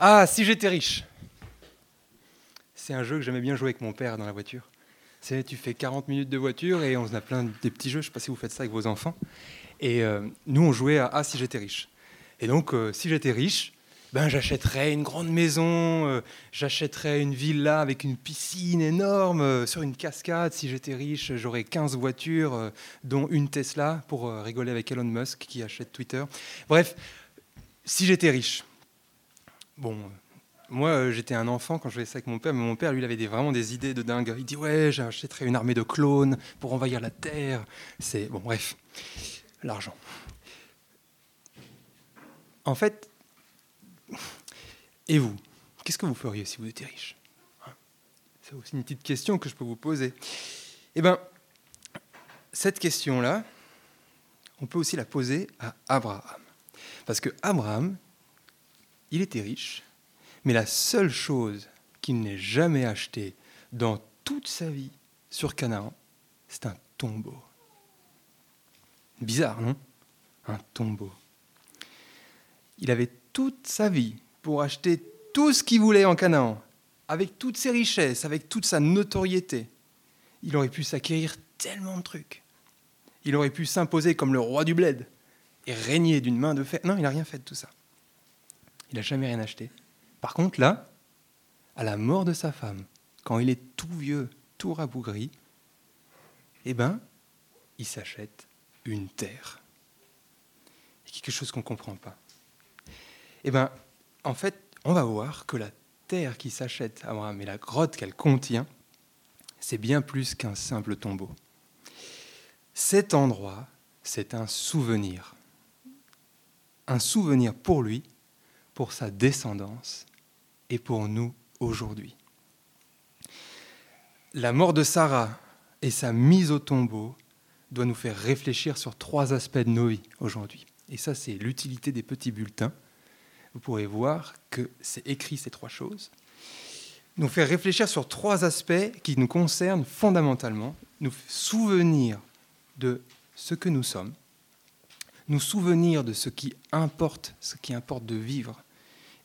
Ah, si j'étais riche C'est un jeu que j'aimais bien jouer avec mon père dans la voiture. C'est, tu fais 40 minutes de voiture et on a plein de des petits jeux. Je ne sais pas si vous faites ça avec vos enfants. Et euh, nous, on jouait à Ah, si j'étais riche. Et donc, euh, si j'étais riche, ben, j'achèterais une grande maison, euh, j'achèterais une villa avec une piscine énorme sur une cascade. Si j'étais riche, j'aurais 15 voitures, dont une Tesla, pour rigoler avec Elon Musk qui achète Twitter. Bref, si j'étais riche. Bon, moi, euh, j'étais un enfant quand je faisais ça avec mon père, mais mon père, lui, il avait des, vraiment des idées de dingue. Il dit Ouais, j'achèterais une armée de clones pour envahir la Terre. C'est. Bon, bref, l'argent. En fait, et vous Qu'est-ce que vous feriez si vous étiez riche? C'est aussi une petite question que je peux vous poser. Eh bien, cette question-là, on peut aussi la poser à Abraham. Parce que Abraham, il était riche, mais la seule chose qu'il n'ait jamais achetée dans toute sa vie sur Canaan, c'est un tombeau. Bizarre, non? Un tombeau. Il avait toute sa vie pour acheter tout ce qu'il voulait en Canaan, avec toutes ses richesses, avec toute sa notoriété. Il aurait pu s'acquérir tellement de trucs. Il aurait pu s'imposer comme le roi du bled et régner d'une main de fer. Non, il n'a rien fait de tout ça. Il n'a jamais rien acheté. Par contre, là, à la mort de sa femme, quand il est tout vieux, tout rabougri, eh ben, il s'achète une terre. Et quelque chose qu'on ne comprend pas. Eh ben, en fait, on va voir que la terre qui s'achète à Abraham et la grotte qu'elle contient, c'est bien plus qu'un simple tombeau. Cet endroit, c'est un souvenir. Un souvenir pour lui, pour sa descendance et pour nous aujourd'hui. La mort de Sarah et sa mise au tombeau doit nous faire réfléchir sur trois aspects de nos vies aujourd'hui. Et ça, c'est l'utilité des petits bulletins. Vous pourrez voir que c'est écrit ces trois choses. Nous faire réfléchir sur trois aspects qui nous concernent fondamentalement. Nous souvenir de ce que nous sommes, nous souvenir de ce qui importe, ce qui importe de vivre,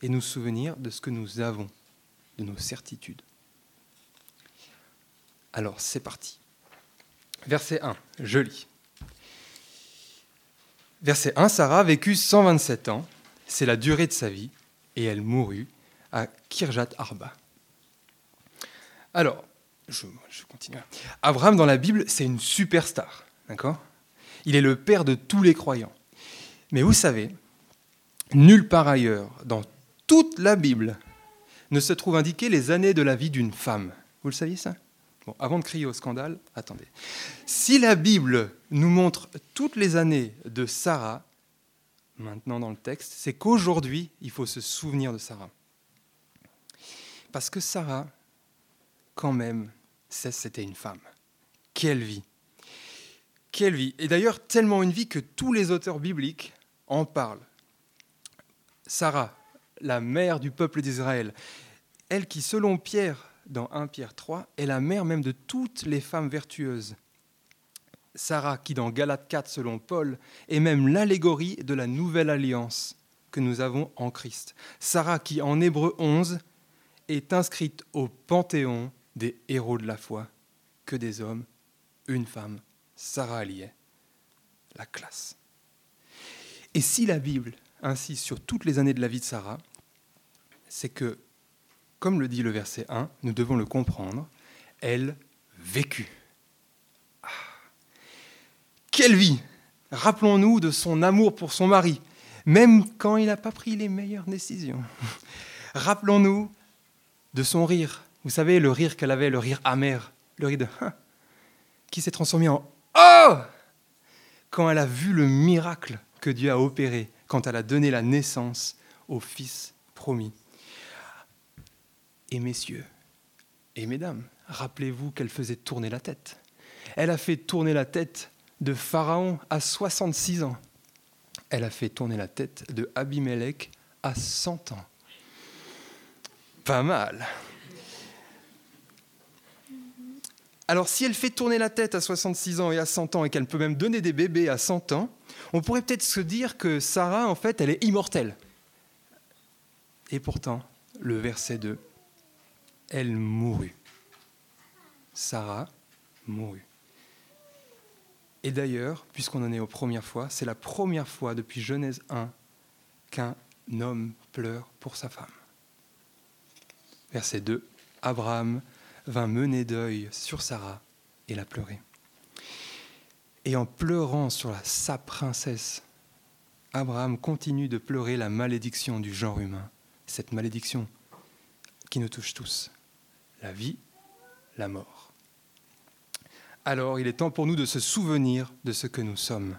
et nous souvenir de ce que nous avons, de nos certitudes. Alors, c'est parti. Verset 1, je lis. Verset 1, Sarah vécut 127 ans, c'est la durée de sa vie, et elle mourut à Kirjat Arba. Alors, je, je continue. Abraham dans la Bible, c'est une superstar, d'accord? Il est le père de tous les croyants. Mais vous savez, nulle part ailleurs, dans toute la Bible, ne se trouve indiqué les années de la vie d'une femme. Vous le saviez ça? Bon, avant de crier au scandale, attendez. Si la Bible nous montre toutes les années de Sarah, maintenant dans le texte, c'est qu'aujourd'hui, il faut se souvenir de Sarah. Parce que Sarah, quand même, c'était une femme. Quelle vie Quelle vie Et d'ailleurs, tellement une vie que tous les auteurs bibliques en parlent. Sarah, la mère du peuple d'Israël, elle qui, selon Pierre, dans 1 Pierre 3, est la mère même de toutes les femmes vertueuses. Sarah, qui dans Galates 4, selon Paul, est même l'allégorie de la nouvelle alliance que nous avons en Christ. Sarah, qui en Hébreu 11 est inscrite au panthéon des héros de la foi, que des hommes, une femme, Sarah alliait, la classe. Et si la Bible insiste sur toutes les années de la vie de Sarah, c'est que comme le dit le verset 1, nous devons le comprendre, elle vécut. Ah. Quelle vie Rappelons-nous de son amour pour son mari, même quand il n'a pas pris les meilleures décisions. Rappelons-nous de son rire. Vous savez, le rire qu'elle avait, le rire amer, le rire de hein, qui s'est transformé en Oh quand elle a vu le miracle que Dieu a opéré, quand elle a donné la naissance au Fils promis. Et messieurs et mesdames, rappelez-vous qu'elle faisait tourner la tête. Elle a fait tourner la tête de Pharaon à 66 ans. Elle a fait tourner la tête de Abimelech à 100 ans. Pas mal. Alors si elle fait tourner la tête à 66 ans et à 100 ans et qu'elle peut même donner des bébés à 100 ans, on pourrait peut-être se dire que Sarah, en fait, elle est immortelle. Et pourtant, le verset 2, elle mourut. Sarah mourut. Et d'ailleurs, puisqu'on en est aux premières fois, c'est la première fois depuis Genèse 1 qu'un homme pleure pour sa femme. Verset 2, Abraham vint mener deuil sur Sarah et la pleurer. Et en pleurant sur sa princesse, Abraham continue de pleurer la malédiction du genre humain, cette malédiction qui nous touche tous, la vie, la mort. Alors il est temps pour nous de se souvenir de ce que nous sommes.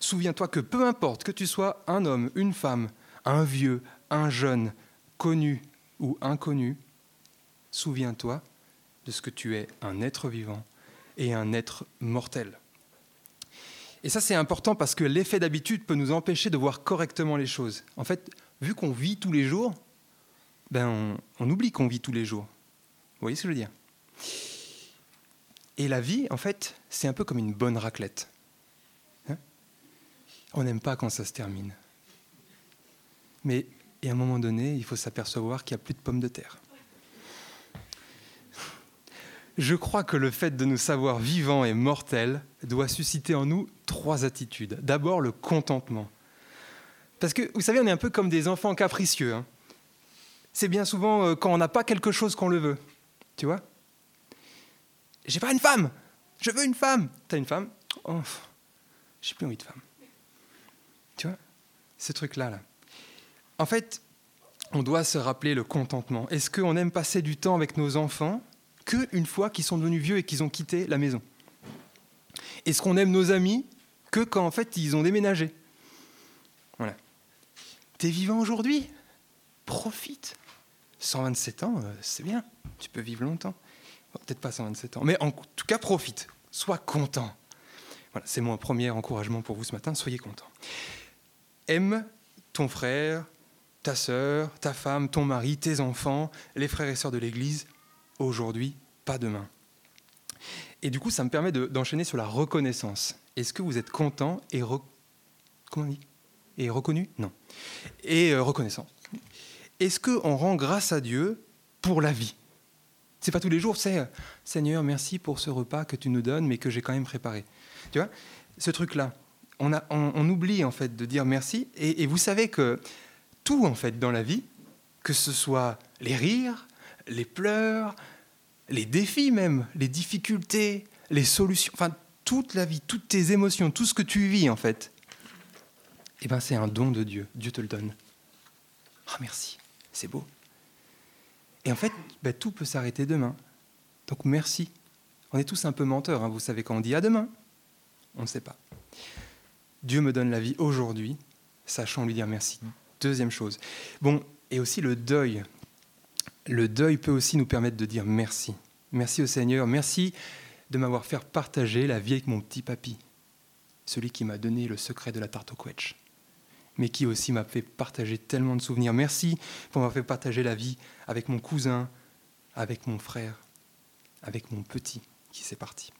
Souviens-toi que peu importe que tu sois un homme, une femme, un vieux, un jeune, connu ou inconnu, souviens-toi de ce que tu es, un être vivant et un être mortel. Et ça, c'est important parce que l'effet d'habitude peut nous empêcher de voir correctement les choses. En fait, vu qu'on vit tous les jours, ben on, on oublie qu'on vit tous les jours. Vous voyez ce que je veux dire? Et la vie, en fait, c'est un peu comme une bonne raclette. Hein? On n'aime pas quand ça se termine. Mais à un moment donné, il faut s'apercevoir qu'il n'y a plus de pommes de terre. Je crois que le fait de nous savoir vivants et mortels doit susciter en nous trois attitudes. D'abord, le contentement. Parce que, vous savez, on est un peu comme des enfants capricieux. Hein. C'est bien souvent euh, quand on n'a pas quelque chose qu'on le veut. Tu vois? J'ai pas une femme Je veux une femme T'as une femme? Oh, j'ai plus envie de femme. Tu vois? Ce truc-là, là. En fait, on doit se rappeler le contentement. Est-ce qu'on aime passer du temps avec nos enfants qu'une fois qu'ils sont devenus vieux et qu'ils ont quitté la maison? Est-ce qu'on aime nos amis que quand en fait ils ont déménagé? Voilà. T'es vivant aujourd'hui? Profite. 127 ans, euh, c'est bien. Tu peux vivre longtemps. Peut-être pas 127 ans, mais en tout cas profite. Sois content. Voilà, c'est mon premier encouragement pour vous ce matin. Soyez content. Aime ton frère, ta sœur, ta femme, ton mari, tes enfants, les frères et sœurs de l'Église aujourd'hui, pas demain. Et du coup, ça me permet d'enchaîner sur la reconnaissance. Est-ce que vous êtes content et, Comment dit? Et reconnu? Non. Et euh, reconnaissant. Est-ce qu'on rend grâce à Dieu pour la vie? C'est pas tous les jours, c'est Seigneur, merci pour ce repas que tu nous donnes, mais que j'ai quand même préparé. Tu vois Ce truc-là, on, oublie en fait de dire merci. Et, et vous savez que tout en fait dans la vie, que ce soit les rires, les pleurs, les défis même, les difficultés, les solutions, enfin toute la vie, toutes tes émotions, tout ce que tu vis en fait, eh ben c'est un don de Dieu. Dieu te le donne. Ah merci, c'est beau. Et en fait, ben, tout peut s'arrêter demain. Donc merci. On est tous un peu menteurs, hein. vous savez quand on dit à demain, on ne sait pas. Dieu me donne la vie aujourd'hui, sachant lui dire merci. Deuxième chose. Bon, et aussi le deuil le deuil peut aussi nous permettre de dire merci. Merci au Seigneur, merci de m'avoir fait partager la vie avec mon petit papy, celui qui m'a donné le secret de la tarte au quetch, mais qui aussi m'a fait partager tellement de souvenirs. Merci pour m'avoir fait partager la vie avec mon cousin, avec mon frère, avec mon petit qui s'est parti.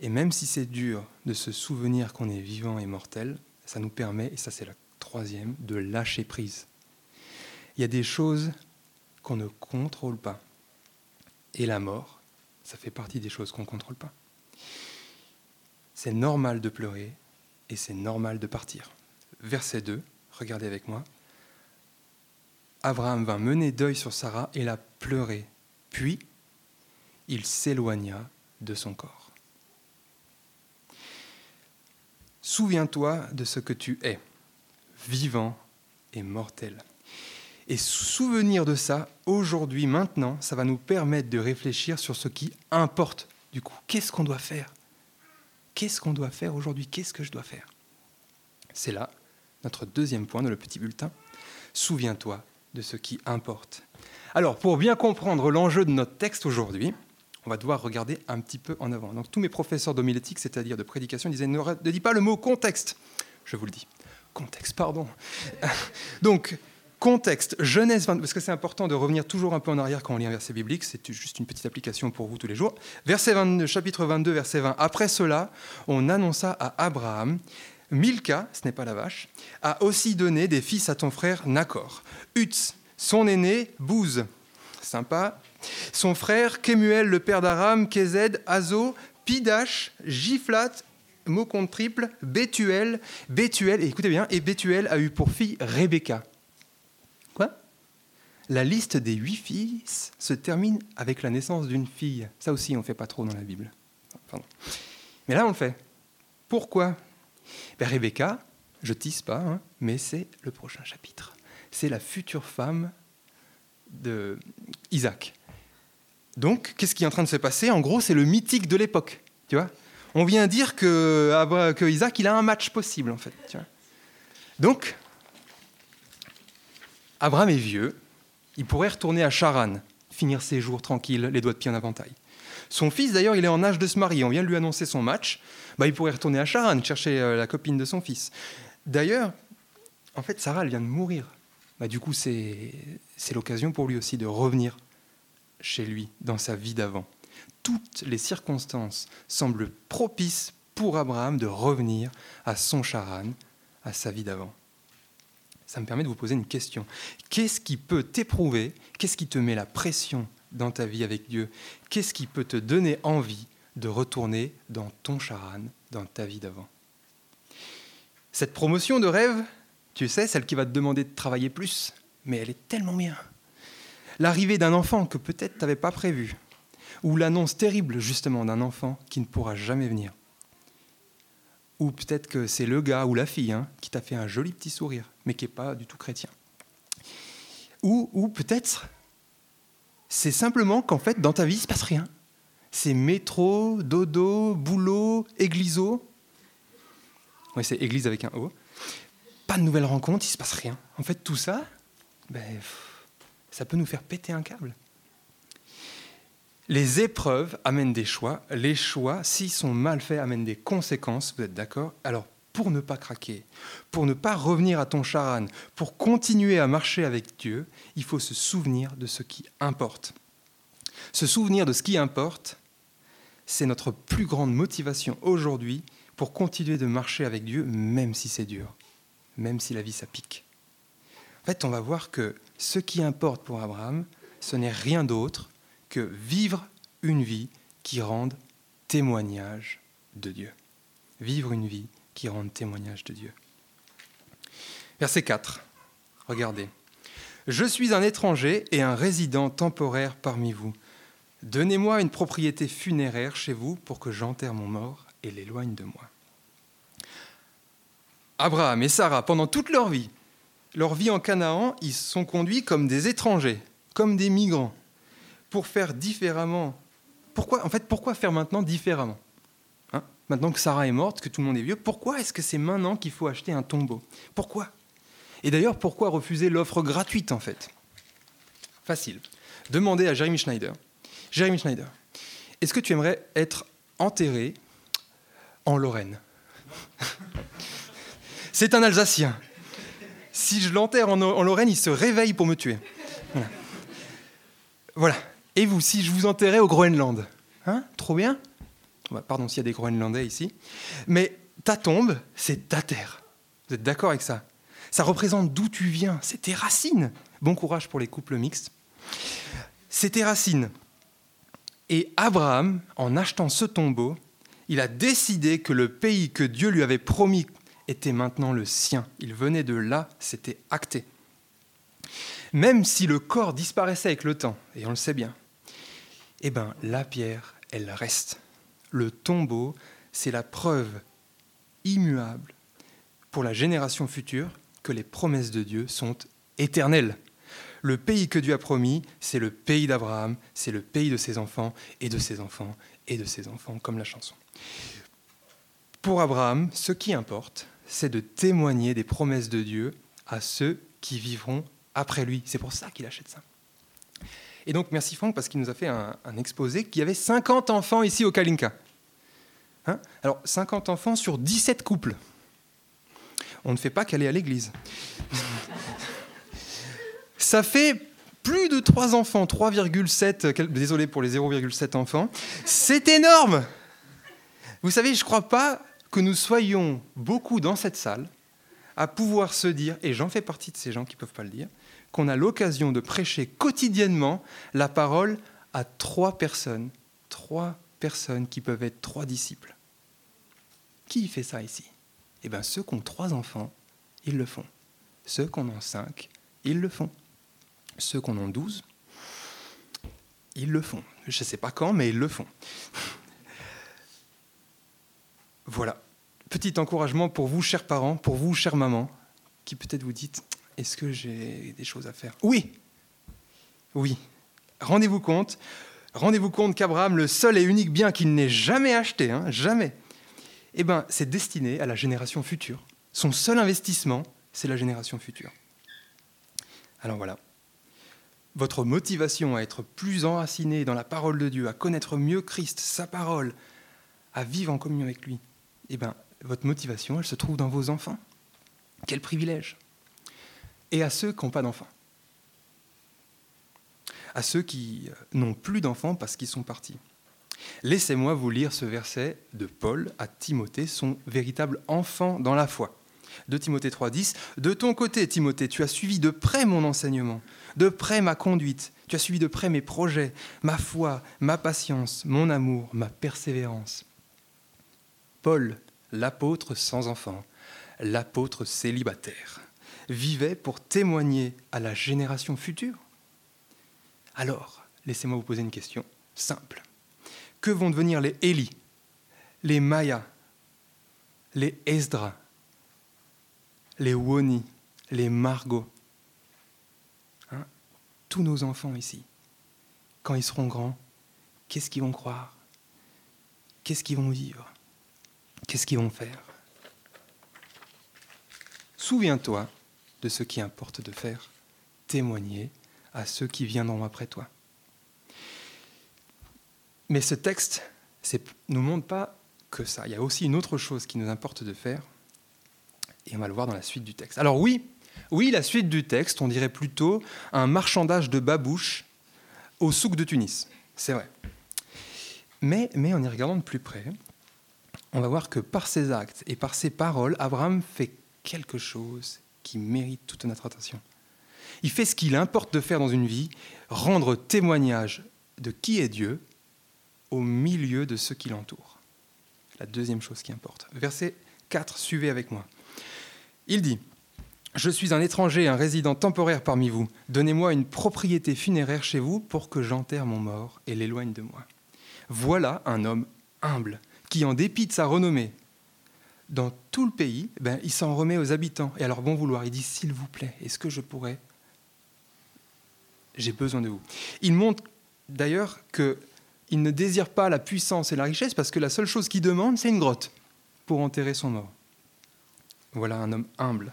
Et même si c'est dur de se souvenir qu'on est vivant et mortel, ça nous permet, et ça c'est la troisième, de lâcher prise. Il y a des choses qu'on ne contrôle pas. Et la mort, ça fait partie des choses qu'on ne contrôle pas. C'est normal de pleurer et c'est normal de partir. Verset 2, regardez avec moi. Abraham vint mener deuil sur Sarah et la pleurer. Puis, il s'éloigna de son corps. Souviens-toi de ce que tu es, vivant et mortel. Et souvenir de ça, aujourd'hui, maintenant, ça va nous permettre de réfléchir sur ce qui importe. Du coup, qu'est-ce qu'on doit faire? Qu'est-ce qu'on doit faire aujourd'hui? Qu'est-ce que je dois faire? C'est là notre deuxième point dans le petit bulletin. Souviens-toi de ce qui importe. Alors, pour bien comprendre l'enjeu de notre texte aujourd'hui, on va devoir regarder un petit peu en avant. Donc, tous mes professeurs d'homilétique, c'est-à-dire de prédication, disaient ne, ne dis pas le mot contexte. Je vous le dis. Contexte, pardon. Donc, Contexte, Genèse 22, parce que c'est important de revenir toujours un peu en arrière quand on lit un verset biblique, c'est juste une petite application pour vous tous les jours. Verset 22, chapitre 22, verset 20. Après cela, on annonça à Abraham Milka, ce n'est pas la vache, a aussi donné des fils à ton frère Nacor. Utz, son aîné, Bouze, sympa. Son frère Kemuel, le père d'Aram, Kézed, Azo, Pidash, Giflat, mot compte triple, Bethuel, et écoutez bien, et Bethuel a eu pour fille Rebecca. Quoi? La liste des huit fils se termine avec la naissance d'une fille. Ça aussi, on ne fait pas trop dans la Bible. Mais là, on le fait. Pourquoi? Ben, Rebecca, je tisse pas, hein, mais c'est le prochain chapitre. C'est la future femme de Isaac. Donc, qu'est-ce qui est en train de se passer? En gros, c'est le mythique de l'époque. Tu vois? On vient dire que, que, Isaac, il a un match possible, en fait. Donc, Abraham est vieux. Il pourrait retourner à Charan, finir ses jours tranquilles, les doigts de pied en inventaire. Son fils, d'ailleurs, il est en âge de se marier. On vient de lui annoncer son match. Bah, il pourrait retourner à Charan, chercher euh, la copine de son fils. D'ailleurs, en fait, Sarah, elle vient de mourir. Bah, du coup, c'est l'occasion pour lui aussi de revenir chez lui, dans sa vie d'avant. Toutes les circonstances semblent propices pour Abraham de revenir à son Charan, à sa vie d'avant. Ça me permet de vous poser une question. Qu'est-ce qui peut t'éprouver? Qu'est-ce qui te met la pression dans ta vie avec Dieu? Qu'est-ce qui peut te donner envie de retourner dans ton charan, dans ta vie d'avant Cette promotion de rêve, tu sais, celle qui va te demander de travailler plus, mais elle est tellement bien. L'arrivée d'un enfant que peut-être tu n'avais pas prévu, ou l'annonce terrible justement d'un enfant qui ne pourra jamais venir. Ou peut-être que c'est le gars ou la fille hein, qui t'a fait un joli petit sourire, mais qui n'est pas du tout chrétien. Ou, ou peut-être c'est simplement qu'en fait, dans ta vie, il ne se passe rien. C'est métro, dodo, boulot, égliso. Oui, c'est église avec un O. Pas de nouvelles rencontres, il se passe rien. En fait, tout ça, ben, ça peut nous faire péter un câble. Les épreuves amènent des choix. Les choix, s'ils sont mal faits, amènent des conséquences. Vous êtes d'accord? Alors, pour ne pas craquer, pour ne pas revenir à ton charan, pour continuer à marcher avec Dieu, il faut se souvenir de ce qui importe. Se souvenir de ce qui importe, c'est notre plus grande motivation aujourd'hui pour continuer de marcher avec Dieu, même si c'est dur, même si la vie ça pique. En fait, on va voir que ce qui importe pour Abraham, ce n'est rien d'autre que vivre une vie qui rende témoignage de Dieu. Vivre une vie qui rendent témoignage de Dieu. Verset 4. Regardez. Je suis un étranger et un résident temporaire parmi vous. Donnez-moi une propriété funéraire chez vous pour que j'enterre mon mort et l'éloigne de moi. Abraham et Sarah, pendant toute leur vie, leur vie en Canaan, ils sont conduits comme des étrangers, comme des migrants, pour faire différemment. Pourquoi, en fait, pourquoi faire maintenant différemment? Maintenant que Sarah est morte, que tout le monde est vieux, pourquoi est-ce que c'est maintenant qu'il faut acheter un tombeau? Pourquoi? Et d'ailleurs, pourquoi refuser l'offre gratuite en fait? Facile. Demandez à Jeremy Schneider. Jeremy Schneider, est-ce que tu aimerais être enterré en Lorraine? C'est un Alsacien. Si je l'enterre en, Lorraine, il se réveille pour me tuer. Voilà. Et vous, si je vous enterrais au Groenland? Hein? Trop bien Pardon s'il y a des Groenlandais ici. Mais ta tombe, c'est ta terre. Vous êtes d'accord avec ça? Ça représente d'où tu viens. C'est tes racines. Bon courage pour les couples mixtes. C'est tes racines. Et Abraham, en achetant ce tombeau, il a décidé que le pays que Dieu lui avait promis était maintenant le sien. Il venait de là, c'était acté. Même si le corps disparaissait avec le temps, et on le sait bien, eh bien la pierre, elle reste le tombeau, c'est la preuve immuable pour la génération future que les promesses de Dieu sont éternelles. Le pays que Dieu a promis, c'est le pays d'Abraham, c'est le pays de ses enfants et de ses enfants et de ses enfants, comme la chanson. Pour Abraham, ce qui importe, c'est de témoigner des promesses de Dieu à ceux qui vivront après lui. C'est pour ça qu'il achète ça. Et donc, merci Franck, parce qu'il nous a fait un, exposé qui avait 50 enfants ici au Kalinka. Hein? Alors, 50 enfants sur 17 couples. On ne fait pas qu'aller à l'église. Ça fait plus de 3 enfants, 3,7, désolé pour les 0,7 enfants. C'est énorme Vous savez, je ne crois pas que nous soyons beaucoup dans cette salle à pouvoir se dire, et j'en fais partie de ces gens qui ne peuvent pas le dire, qu'on a l'occasion de prêcher quotidiennement la parole à trois personnes, trois personnes qui peuvent être trois disciples. Qui fait ça ici? Eh bien, ceux qui ont trois enfants, ils le font. Ceux qui en ont cinq, ils le font. Ceux qui en ont douze, ils le font. Je ne sais pas quand, mais ils le font. voilà petit encouragement pour vous, chers parents, pour vous, chère maman, qui peut-être vous dites, est-ce que j'ai des choses à faire? Oui, oui. Rendez-vous compte, rendez-vous compte qu'Abraham, le seul et unique bien qu'il n'ait jamais acheté, hein, jamais, eh ben, c'est destiné à la génération future. Son seul investissement, c'est la génération future. Alors voilà. Votre motivation à être plus enraciné dans la parole de Dieu, à connaître mieux Christ, sa parole, à vivre en communion avec lui, eh ben, votre motivation, elle se trouve dans vos enfants. Quel privilège Et à ceux qui n'ont pas d'enfants. À ceux qui euh, n'ont plus d'enfants parce qu'ils sont partis. Laissez-moi vous lire ce verset de Paul à Timothée, son véritable enfant dans la foi. De Timothée 3.10, De ton côté, Timothée, tu as suivi de près mon enseignement, de près ma conduite, tu as suivi de près mes projets, ma foi, ma patience, mon amour, ma persévérance. Paul l'apôtre sans enfant, l'apôtre célibataire, vivait pour témoigner à la génération future Alors, laissez-moi vous poser une question simple. Que vont devenir les Élie, les Maya, les Esdra, les Woni, les Margot? Tous nos enfants ici, quand ils seront grands, qu'est-ce qu'ils vont croire? Qu'est-ce qu'ils vont vivre? Qu'est-ce qu'ils vont faire? Souviens-toi de ce qui importe de faire, témoigner à ceux qui viendront après toi. Mais ce texte ne nous montre pas que ça. Il y a aussi une autre chose qui nous importe de faire, et on va le voir dans la suite du texte. Alors oui, oui, la suite du texte, on dirait plutôt un marchandage de babouches au souk de Tunis. C'est vrai. Mais, mais en y regardant de plus près, on va voir que par ses actes et par ses paroles, Abraham fait quelque chose qui mérite toute notre attention. Il fait ce qu'il importe de faire dans une vie, rendre témoignage de qui est Dieu au milieu de ceux qui l'entourent. La deuxième chose qui importe. Verset 4, suivez avec moi. Il dit, Je suis un étranger, un résident temporaire parmi vous. Donnez-moi une propriété funéraire chez vous pour que j'enterre mon mort et l'éloigne de moi. Voilà un homme humble qui, en dépit de sa renommée, dans tout le pays, ben, il s'en remet aux habitants. Et alors, bon vouloir, il dit, s'il vous plaît, est-ce que je pourrais? J'ai besoin de vous. Il montre d'ailleurs qu'il ne désire pas la puissance et la richesse parce que la seule chose qu'il demande, c'est une grotte pour enterrer son mort. Voilà un homme humble.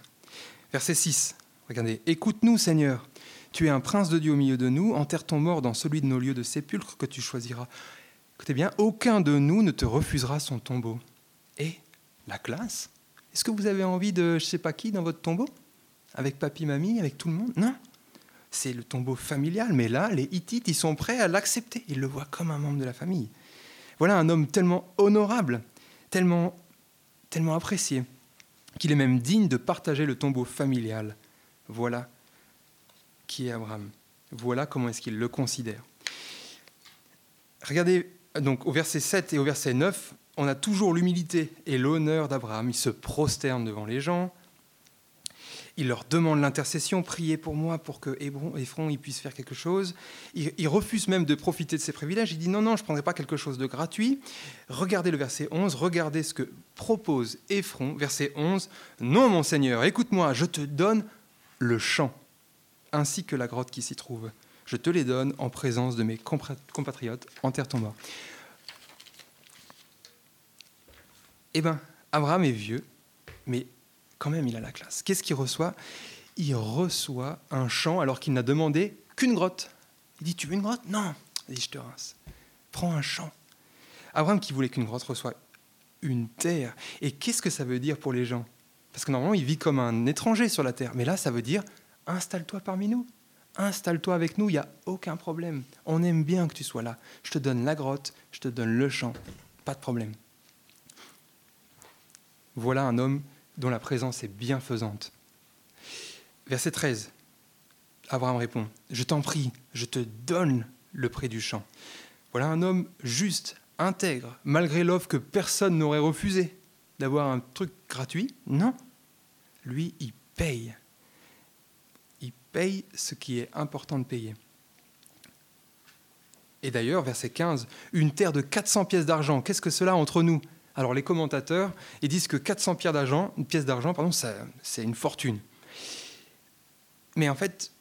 Verset 6, regardez, écoute-nous Seigneur, tu es un prince de Dieu au milieu de nous, enterre ton mort dans celui de nos lieux de sépulcre que tu choisiras. Écoutez bien, aucun de nous ne te refusera son tombeau. Et la classe? Est-ce que vous avez envie de je sais pas qui dans votre tombeau? Avec papy, mamie, avec tout le monde? Non. C'est le tombeau familial, mais là, les Hittites, ils sont prêts à l'accepter. Ils le voient comme un membre de la famille. Voilà un homme tellement honorable, tellement, tellement apprécié, qu'il est même digne de partager le tombeau familial. Voilà qui est Abraham. Voilà comment est-ce qu'il le considère. Regardez donc au verset 7 et au verset 9, on a toujours l'humilité et l'honneur d'Abraham. Il se prosterne devant les gens. Il leur demande l'intercession, priez pour moi pour que Ephron il puisse faire quelque chose. Il, refuse même de profiter de ses privilèges. Il dit non, non, je ne prendrai pas quelque chose de gratuit. Regardez le verset 11, regardez ce que propose Ephron, verset 11. Non, mon Seigneur, écoute-moi, je te donne le champ, ainsi que la grotte qui s'y trouve je te les donne en présence de mes compatriotes, enterre ton mort. Eh bien, Abraham est vieux, mais quand même il a la classe. Qu'est-ce qu'il reçoit? Il reçoit un champ alors qu'il n'a demandé qu'une grotte. Il dit, tu veux une grotte? Non. Il dit, je te rince. Prends un champ. Abraham qui voulait qu'une grotte reçoit une terre. Et qu'est-ce que ça veut dire pour les gens? Parce que normalement, il vit comme un étranger sur la terre. Mais là, ça veut dire, installe-toi parmi nous installe-toi avec nous, il n'y a aucun problème. On aime bien que tu sois là. Je te donne la grotte, je te donne le champ, pas de problème. Voilà un homme dont la présence est bienfaisante. Verset 13. Abraham répond, Je t'en prie, je te donne le prix du champ. Voilà un homme juste, intègre, malgré l'offre que personne n'aurait refusé d'avoir un truc gratuit. Non, lui, il paye. Il paye ce qui est important de payer. Et d'ailleurs, verset 15, une terre de 400 pièces d'argent, qu'est-ce que cela entre nous? Alors les commentateurs, ils disent que 400 pièces d'argent, une pièce c'est une fortune. Mais en fait,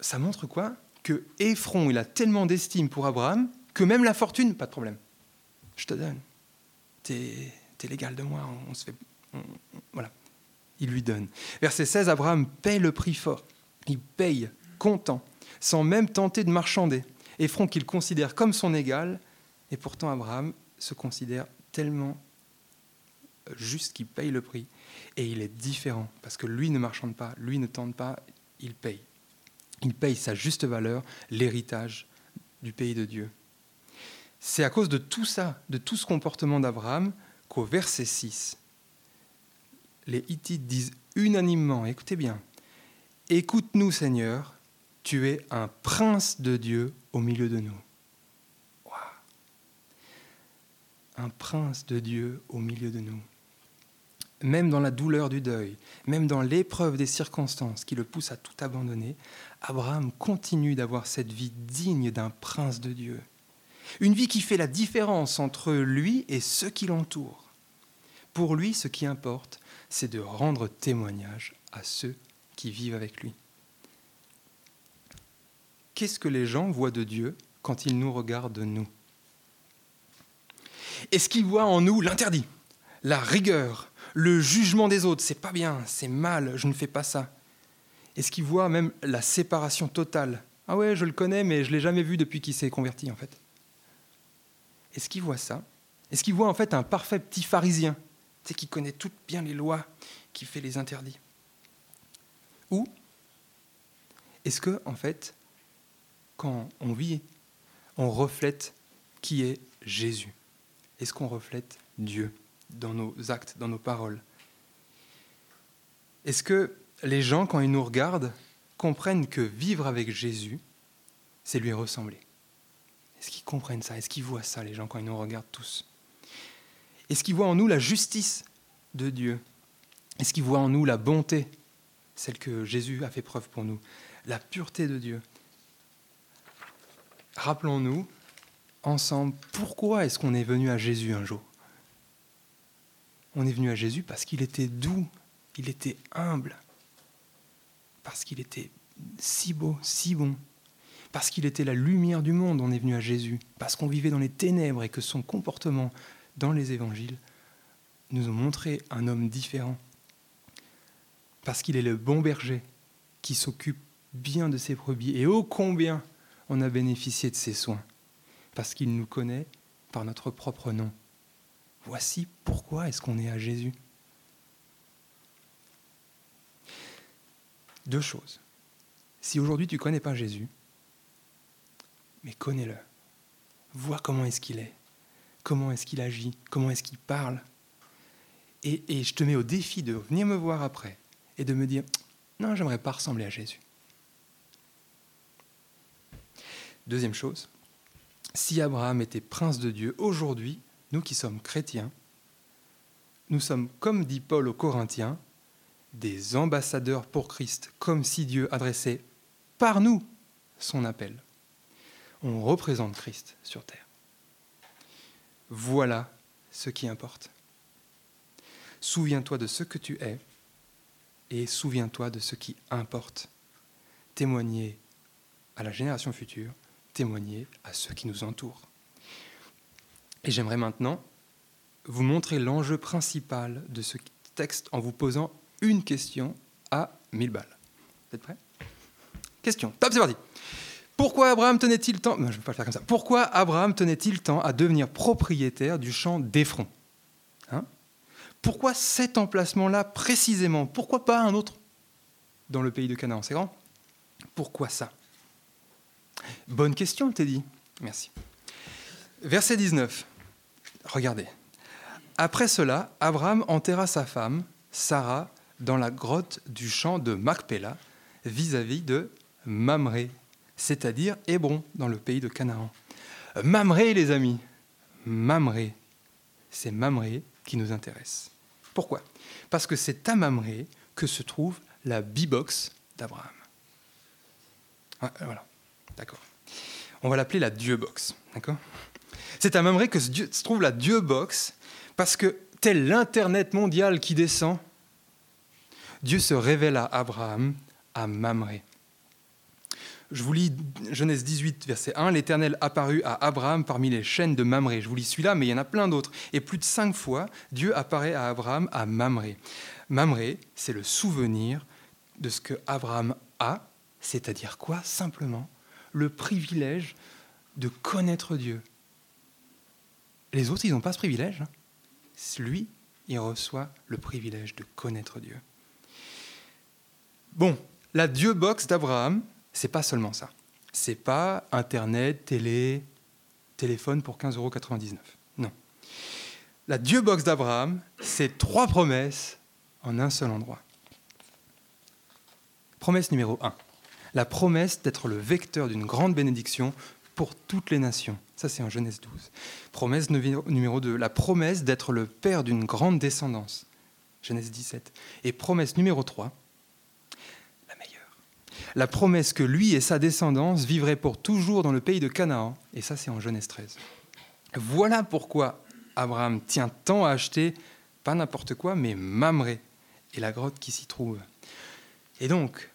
ça montre quoi? Que Ephron, il a tellement d'estime pour Abraham que même la fortune, pas de problème. Je te donne. T'es es l'égal de moi. Voilà. Il lui donne. Verset 16, Abraham paye le prix fort. Il paye, content, sans même tenter de marchander. Ephron qu'il considère comme son égal, et pourtant Abraham se considère tellement juste qu'il paye le prix. Et il est différent, parce que lui ne marchande pas, lui ne tente pas, il paye. Il paye sa juste valeur, l'héritage du pays de Dieu. C'est à cause de tout ça, de tout ce comportement d'Abraham, qu'au verset 6, les Hittites disent unanimement, écoutez bien, écoute-nous Seigneur, tu es un prince de Dieu au milieu de nous. Un prince de Dieu au milieu de nous même dans la douleur du deuil, même dans l'épreuve des circonstances qui le poussent à tout abandonner, Abraham continue d'avoir cette vie digne d'un prince de Dieu. Une vie qui fait la différence entre lui et ceux qui l'entourent. Pour lui, ce qui importe, c'est de rendre témoignage à ceux qui vivent avec lui. Qu'est-ce que les gens voient de Dieu quand ils nous regardent nous? Est-ce qu'ils voient en nous l'interdit, la rigueur, le jugement des autres, c'est pas bien, c'est mal, je ne fais pas ça. Est-ce qu'il voit même la séparation totale Ah ouais, je le connais, mais je l'ai jamais vu depuis qu'il s'est converti en fait. Est-ce qu'il voit ça Est-ce qu'il voit en fait un parfait petit pharisien, sais, qui connaît toutes bien les lois, qui fait les interdits Ou est-ce que en fait, quand on vit, on reflète qui est Jésus? Est-ce qu'on reflète Dieu? Dans nos actes, dans nos paroles. Est-ce que les gens, quand ils nous regardent, comprennent que vivre avec Jésus, c'est lui ressembler? Est-ce qu'ils comprennent ça? Est-ce qu'ils voient ça, les gens, quand ils nous regardent tous? Est-ce qu'ils voient en nous la justice de Dieu? Est-ce qu'ils voient en nous la bonté, celle que Jésus a fait preuve pour nous La pureté de Dieu? Rappelons-nous ensemble pourquoi est-ce qu'on est venu à Jésus un jour? On est venu à Jésus parce qu'il était doux, il était humble, parce qu'il était si beau, si bon, parce qu'il était la lumière du monde, on est venu à Jésus, parce qu'on vivait dans les ténèbres et que son comportement dans les évangiles nous a montré un homme différent, parce qu'il est le bon berger qui s'occupe bien de ses brebis, et ô combien on a bénéficié de ses soins, parce qu'il nous connaît par notre propre nom. Voici pourquoi est-ce qu'on est à Jésus. Deux choses. Si aujourd'hui tu ne connais pas Jésus, mais connais-le. Vois comment est-ce qu'il est, comment est-ce qu'il agit, comment est-ce qu'il parle. Et, et, je te mets au défi de venir me voir après et de me dire, non, j'aimerais pas ressembler à Jésus. Deuxième chose, si Abraham était prince de Dieu, aujourd'hui, nous qui sommes chrétiens, nous sommes, comme dit Paul aux Corinthiens, des ambassadeurs pour Christ, comme si Dieu adressait par nous son appel. On représente Christ sur terre. Voilà ce qui importe. Souviens-toi de ce que tu es et souviens-toi de ce qui importe. Témoigner à la génération future, témoigner à ceux qui nous entourent. Et j'aimerais maintenant vous montrer l'enjeu principal de ce texte en vous posant une question à 1000 balles. Vous êtes prêts? Question. Top, c'est parti. Pourquoi Abraham tenait-il temps non, je vais pas faire comme ça. Pourquoi Abraham tenait-il temps à devenir propriétaire du champ d'Ephron hein? Pourquoi cet emplacement-là précisément? Pourquoi pas un autre? Dans le pays de Canaan C'est grand Pourquoi ça? Bonne question, Teddy. Merci. Verset 19. Regardez. Après cela, Abraham enterra sa femme, Sarah, dans la grotte du champ de Macpéla, vis-à-vis de Mamré, c'est-à-dire Hébron, dans le pays de Canaan. Mamré, les amis, Mamré, c'est Mamré qui nous intéresse. Pourquoi? Parce que c'est à Mamré que se trouve la B-box d'Abraham. voilà, d'accord. On va l'appeler la Dieu-box, d'accord? C'est à Mamré que se trouve la Dieu-box, parce que tel l'Internet mondial qui descend, Dieu se révèle à Abraham, à Mamré. Je vous lis Genèse 18, verset 1. L'Éternel apparut à Abraham parmi les chaînes de Mamré. Je vous lis celui-là, mais il y en a plein d'autres. Et plus de cinq fois, Dieu apparaît à Abraham à Mamré. Mamré, c'est le souvenir de ce que Abraham a, c'est-à-dire quoi Simplement? Le privilège de connaître Dieu. Les autres, ils n'ont pas ce privilège. Hein. Lui, il reçoit le privilège de connaître Dieu. Bon, la Dieu box d'Abraham, c'est pas seulement ça. C'est pas Internet, télé, téléphone pour 15,99 euros. Non. La Dieu box d'Abraham, c'est trois promesses en un seul endroit. Promesse numéro 1. La promesse d'être le vecteur d'une grande bénédiction pour toutes les nations. Ça, c'est en Genèse 12. Promesse numéro 2. La promesse d'être le père d'une grande descendance. Genèse 17. Et promesse numéro 3 la promesse que lui et sa descendance vivraient pour toujours dans le pays de Canaan, et ça c'est en Genèse 13. Voilà pourquoi Abraham tient tant à acheter, pas n'importe quoi, mais Mamré et la grotte qui s'y trouve. Et donc,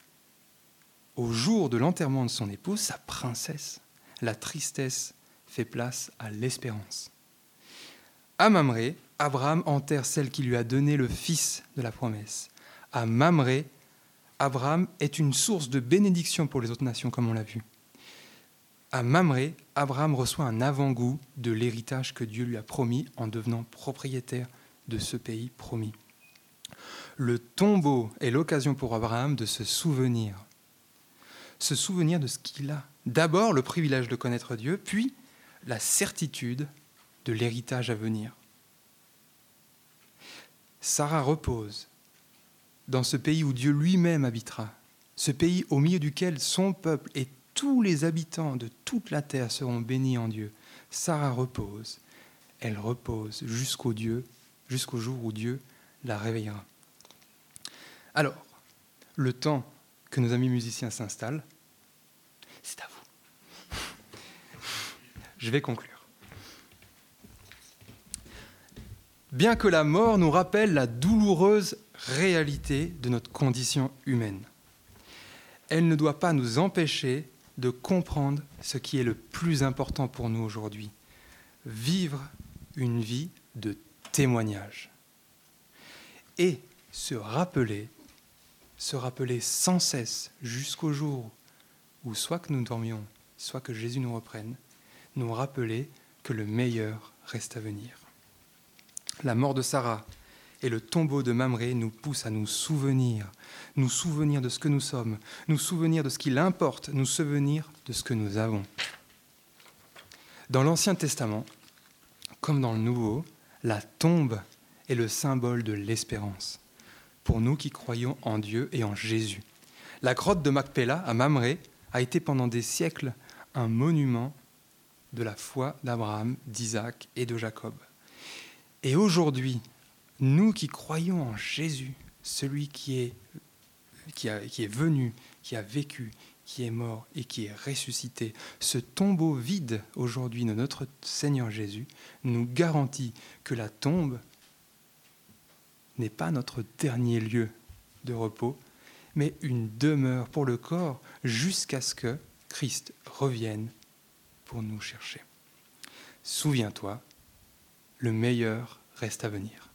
au jour de l'enterrement de son épouse, sa princesse, la tristesse fait place à l'espérance. À Mamré, Abraham enterre celle qui lui a donné le fils de la promesse. À Mamré, Abraham est une source de bénédiction pour les autres nations, comme on l'a vu. À Mamré, Abraham reçoit un avant-goût de l'héritage que Dieu lui a promis en devenant propriétaire de ce pays promis. Le tombeau est l'occasion pour Abraham de se souvenir, se souvenir de ce qu'il a. D'abord le privilège de connaître Dieu, puis la certitude de l'héritage à venir. Sarah repose dans ce pays où Dieu lui-même habitera, ce pays au milieu duquel son peuple et tous les habitants de toute la terre seront bénis en Dieu. Sarah repose, elle repose jusqu'au Dieu, jusqu'au jour où Dieu la réveillera. Alors, le temps que nos amis musiciens s'installent, c'est à vous. Je vais conclure. Bien que la mort nous rappelle la douloureuse réalité de notre condition humaine. Elle ne doit pas nous empêcher de comprendre ce qui est le plus important pour nous aujourd'hui, vivre une vie de témoignage. Et se rappeler, se rappeler sans cesse jusqu'au jour où soit que nous dormions, soit que Jésus nous reprenne, nous rappeler que le meilleur reste à venir. La mort de Sarah, et le tombeau de Mamré nous pousse à nous souvenir, nous souvenir de ce que nous sommes, nous souvenir de ce qu'il importe, nous souvenir de ce que nous avons. Dans l'Ancien Testament, comme dans le Nouveau, la tombe est le symbole de l'espérance, pour nous qui croyons en Dieu et en Jésus. La grotte de Macpéla à Mamré a été pendant des siècles un monument de la foi d'Abraham, d'Isaac et de Jacob. Et aujourd'hui, nous qui croyons en Jésus, celui qui est, qui, qui est venu, qui a vécu, qui est mort et qui est ressuscité, ce tombeau vide aujourd'hui de notre Seigneur Jésus nous garantit que la tombe n'est pas notre dernier lieu de repos, mais une demeure pour le corps jusqu'à ce que Christ revienne pour nous chercher. Souviens-toi, le meilleur reste à venir.